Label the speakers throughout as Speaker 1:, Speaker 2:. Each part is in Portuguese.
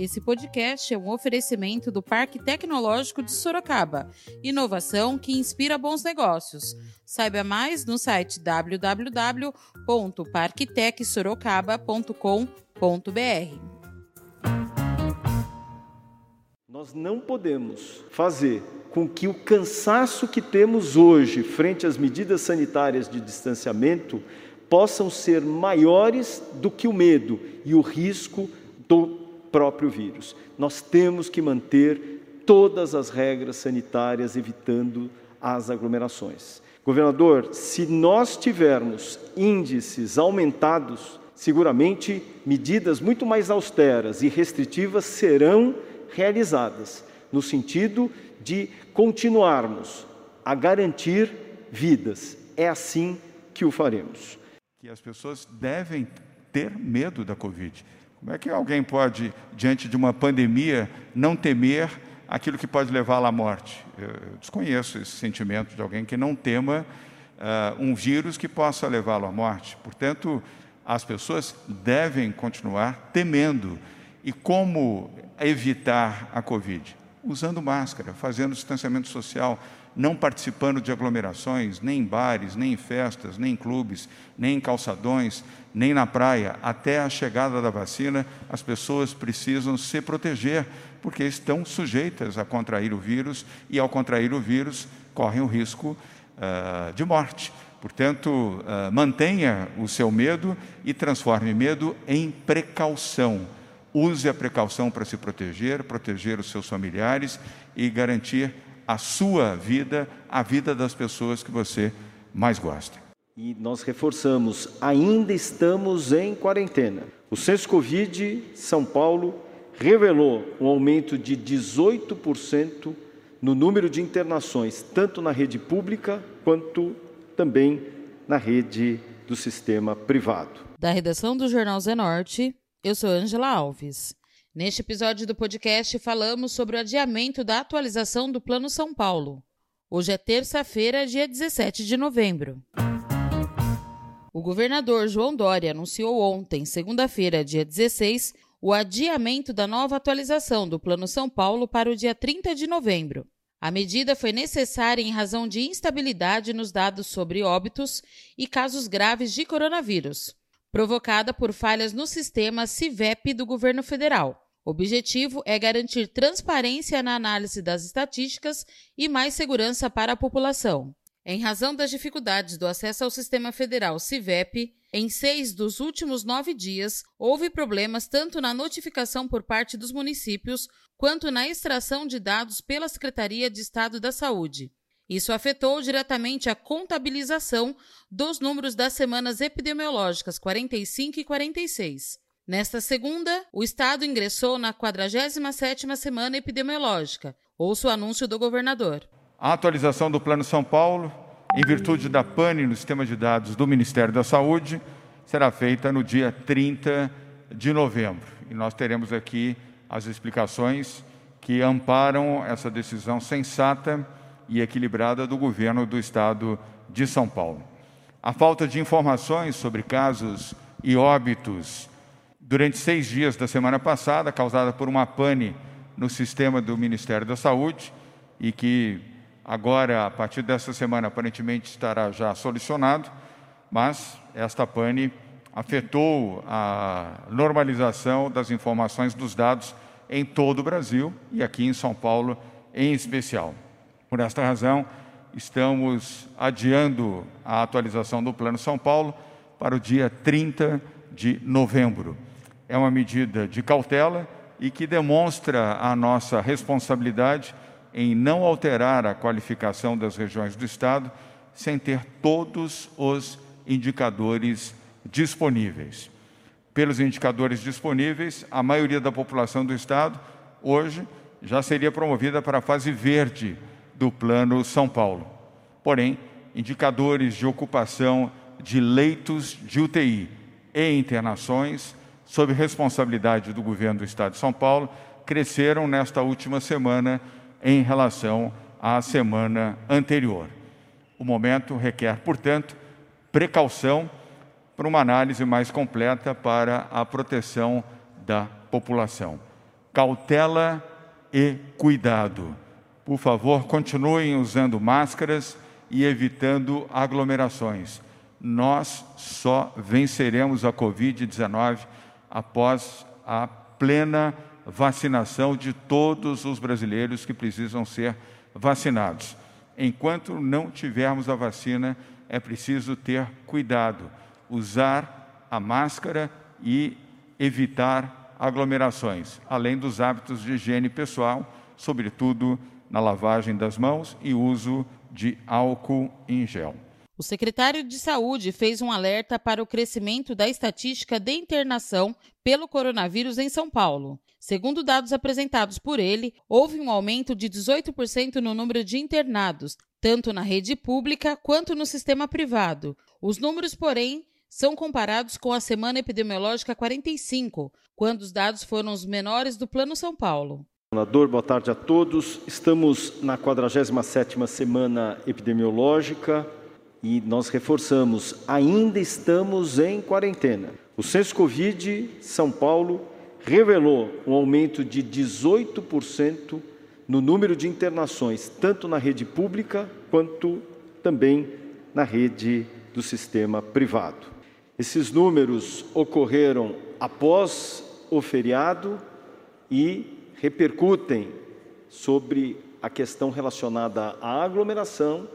Speaker 1: Esse podcast é um oferecimento do Parque Tecnológico de Sorocaba. Inovação que inspira bons negócios. Saiba mais no site www.parktecsorocaba.com.br.
Speaker 2: Nós não podemos fazer com que o cansaço que temos hoje frente às medidas sanitárias de distanciamento possam ser maiores do que o medo e o risco do próprio vírus. Nós temos que manter todas as regras sanitárias, evitando as aglomerações. Governador, se nós tivermos índices aumentados, seguramente medidas muito mais austeras e restritivas serão realizadas, no sentido de continuarmos a garantir vidas. É assim que o faremos
Speaker 3: que as pessoas devem ter medo da Covid. Como é que alguém pode, diante de uma pandemia, não temer aquilo que pode levá-la à morte? Eu desconheço esse sentimento de alguém que não tema uh, um vírus que possa levá-lo à morte. Portanto, as pessoas devem continuar temendo. E como evitar a Covid? Usando máscara, fazendo distanciamento social, não participando de aglomerações, nem em bares, nem em festas, nem em clubes, nem em calçadões, nem na praia. Até a chegada da vacina, as pessoas precisam se proteger, porque estão sujeitas a contrair o vírus e, ao contrair o vírus, correm o risco uh, de morte. Portanto, uh, mantenha o seu medo e transforme medo em precaução. Use a precaução para se proteger, proteger os seus familiares e garantir a sua vida, a vida das pessoas que você mais gosta.
Speaker 2: E nós reforçamos, ainda estamos em quarentena. O Censo Covid São Paulo revelou um aumento de 18% no número de internações, tanto na rede pública quanto também na rede do sistema privado.
Speaker 1: Da redação do Jornal Zenorte, eu sou Angela Alves. Neste episódio do podcast, falamos sobre o adiamento da atualização do Plano São Paulo. Hoje é terça-feira, dia 17 de novembro. O governador João Dória anunciou ontem, segunda-feira, dia 16, o adiamento da nova atualização do Plano São Paulo para o dia 30 de novembro. A medida foi necessária em razão de instabilidade nos dados sobre óbitos e casos graves de coronavírus, provocada por falhas no sistema CIVEP do governo federal. O objetivo é garantir transparência na análise das estatísticas e mais segurança para a população. Em razão das dificuldades do acesso ao sistema federal CIVEP, em seis dos últimos nove dias, houve problemas tanto na notificação por parte dos municípios quanto na extração de dados pela Secretaria de Estado da Saúde. Isso afetou diretamente a contabilização dos números das semanas epidemiológicas 45 e 46. Nesta segunda, o Estado ingressou na 47ª semana epidemiológica. Ouça o anúncio do governador.
Speaker 3: A atualização do Plano São Paulo, em virtude da pane no sistema de dados do Ministério da Saúde, será feita no dia 30 de novembro. E nós teremos aqui as explicações que amparam essa decisão sensata e equilibrada do governo do Estado de São Paulo. A falta de informações sobre casos e óbitos durante seis dias da semana passada, causada por uma pane no sistema do Ministério da Saúde e que agora, a partir dessa semana, aparentemente estará já solucionado, mas esta pane afetou a normalização das informações dos dados em todo o Brasil e aqui em São Paulo em especial. Por esta razão, estamos adiando a atualização do Plano São Paulo para o dia 30 de novembro é uma medida de cautela e que demonstra a nossa responsabilidade em não alterar a qualificação das regiões do Estado sem ter todos os indicadores disponíveis. Pelos indicadores disponíveis, a maioria da população do Estado hoje já seria promovida para a fase verde do Plano São Paulo. Porém, indicadores de ocupação de leitos de UTI e internações sob responsabilidade do governo do Estado de São Paulo, cresceram nesta última semana em relação à semana anterior. O momento requer, portanto, precaução para uma análise mais completa para a proteção da população. cautela e cuidado. Por favor, continuem usando máscaras e evitando aglomerações. Nós só venceremos a Covid-19 após a plena vacinação de todos os brasileiros que precisam ser vacinados. Enquanto não tivermos a vacina, é preciso ter cuidado, usar a máscara e evitar aglomerações, além dos hábitos de higiene pessoal, sobretudo na lavagem das mãos e uso de álcool em gel.
Speaker 1: O secretário de Saúde fez um alerta para o crescimento da estatística de internação pelo coronavírus em São Paulo. Segundo dados apresentados por ele, houve um aumento de 18% no número de internados, tanto na rede pública quanto no sistema privado. Os números, porém, são comparados com a semana epidemiológica 45, quando os dados foram os menores do Plano São Paulo.
Speaker 2: Boa tarde a todos. Estamos na 47ª semana epidemiológica e nós reforçamos, ainda estamos em quarentena. O Censo Covid São Paulo revelou um aumento de 18% no número de internações, tanto na rede pública quanto também na rede do sistema privado. Esses números ocorreram após o feriado e repercutem sobre a questão relacionada à aglomeração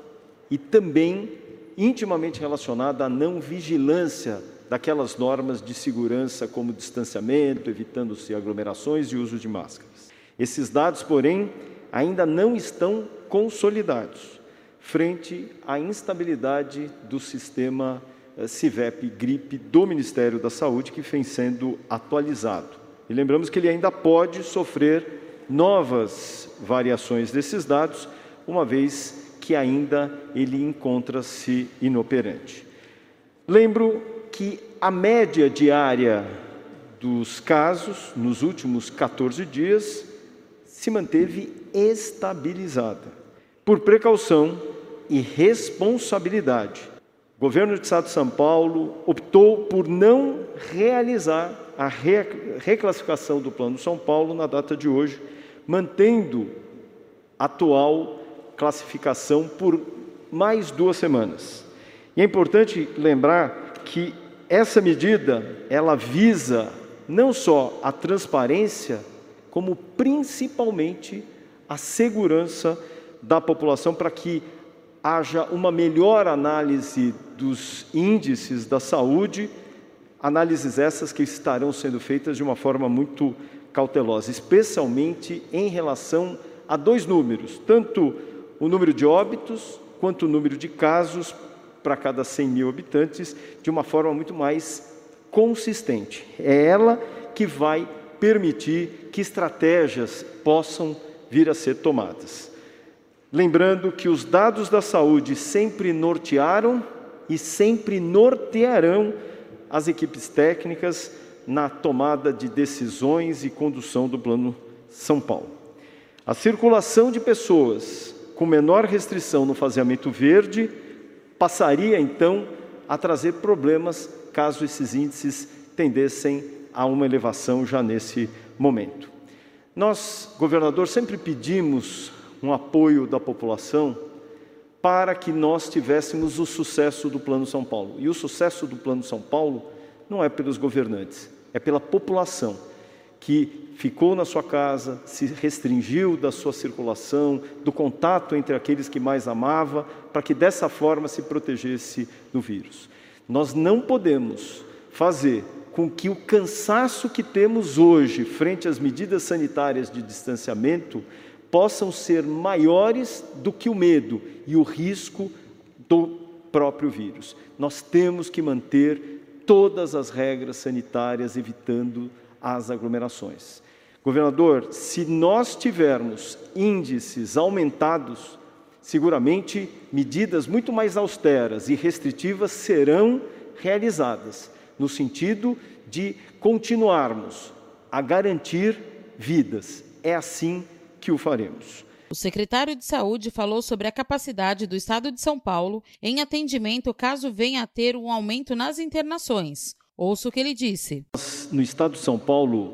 Speaker 2: e também intimamente relacionada à não vigilância daquelas normas de segurança como distanciamento, evitando-se aglomerações e uso de máscaras. Esses dados, porém, ainda não estão consolidados frente à instabilidade do sistema eh, CIVEP gripe do Ministério da Saúde que vem sendo atualizado. E lembramos que ele ainda pode sofrer novas variações desses dados, uma vez que ainda ele encontra-se inoperante. Lembro que a média diária dos casos nos últimos 14 dias se manteve estabilizada. Por precaução e responsabilidade, o governo do Estado de São Paulo optou por não realizar a reclassificação do Plano São Paulo na data de hoje, mantendo a atual classificação por mais duas semanas. E é importante lembrar que essa medida ela visa não só a transparência, como principalmente a segurança da população para que haja uma melhor análise dos índices da saúde Análises essas que estarão sendo feitas de uma forma muito cautelosa, especialmente em relação a dois números, tanto o número de óbitos quanto o número de casos para cada 100 mil habitantes, de uma forma muito mais consistente. É ela que vai permitir que estratégias possam vir a ser tomadas. Lembrando que os dados da saúde sempre nortearam e sempre nortearão as equipes técnicas na tomada de decisões e condução do Plano São Paulo. A circulação de pessoas com menor restrição no faseamento verde passaria então a trazer problemas caso esses índices tendessem a uma elevação já nesse momento. Nós, governador, sempre pedimos um apoio da população para que nós tivéssemos o sucesso do Plano São Paulo. E o sucesso do Plano São Paulo não é pelos governantes, é pela população que ficou na sua casa, se restringiu da sua circulação, do contato entre aqueles que mais amava, para que dessa forma se protegesse do vírus. Nós não podemos fazer com que o cansaço que temos hoje frente às medidas sanitárias de distanciamento possam ser maiores do que o medo e o risco do próprio vírus. Nós temos que manter todas as regras sanitárias, evitando as aglomerações. Governador, se nós tivermos índices aumentados, seguramente medidas muito mais austeras e restritivas serão realizadas, no sentido de continuarmos a garantir vidas. É assim que o faremos.
Speaker 1: O secretário de Saúde falou sobre a capacidade do Estado de São Paulo em atendimento caso venha a ter um aumento nas internações. Ouça o que ele disse.
Speaker 2: No Estado de São Paulo,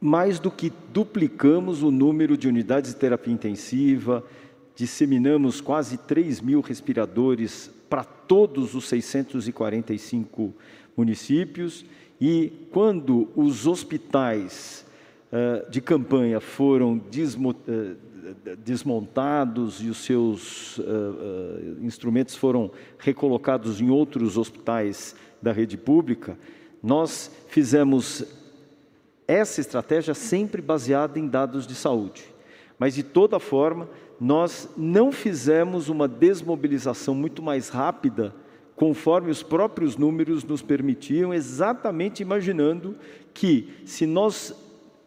Speaker 2: mais do que duplicamos o número de unidades de terapia intensiva, disseminamos quase 3 mil respiradores para todos os 645 municípios e quando os hospitais uh, de campanha foram uh, desmontados e os seus uh, instrumentos foram recolocados em outros hospitais da rede pública, nós fizemos essa estratégia sempre baseada em dados de saúde. Mas, de toda forma, nós não fizemos uma desmobilização muito mais rápida, conforme os próprios números nos permitiam, exatamente imaginando que, se nós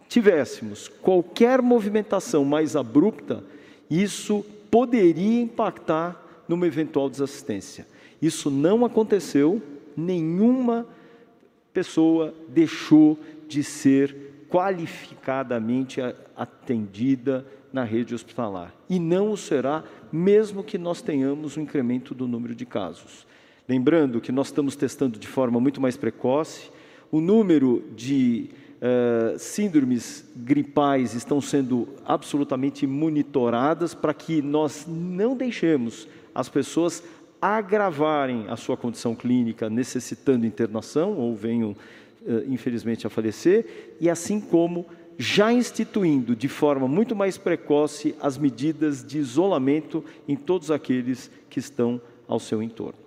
Speaker 2: tivéssemos qualquer movimentação mais abrupta, isso poderia impactar numa eventual desassistência. Isso não aconteceu, nenhuma pessoa deixou de ser qualificadamente atendida na rede hospitalar. E não o será, mesmo que nós tenhamos um incremento do número de casos. Lembrando que nós estamos testando de forma muito mais precoce, o número de uh, síndromes gripais estão sendo absolutamente monitoradas para que nós não deixemos as pessoas agravarem a sua condição clínica, necessitando internação ou venham eh, infelizmente, a falecer, e assim como já instituindo de forma muito mais precoce as medidas de isolamento em todos aqueles que estão ao seu entorno.